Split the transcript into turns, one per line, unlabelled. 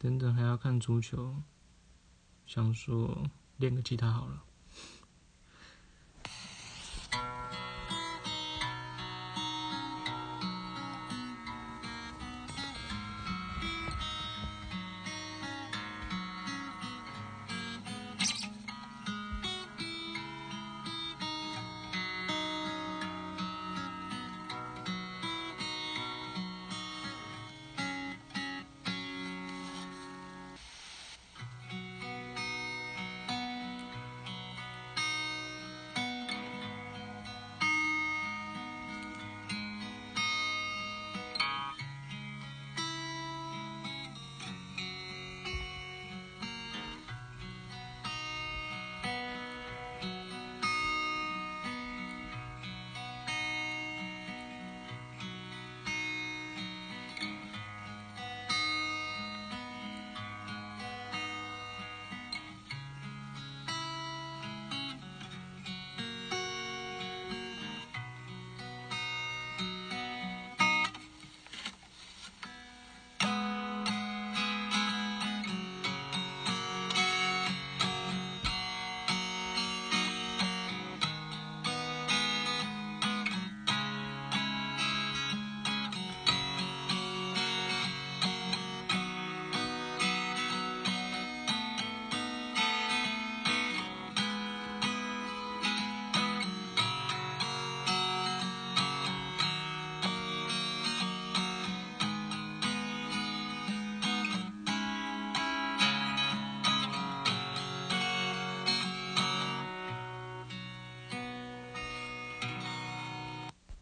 等等还要看足球想说练个吉他好了。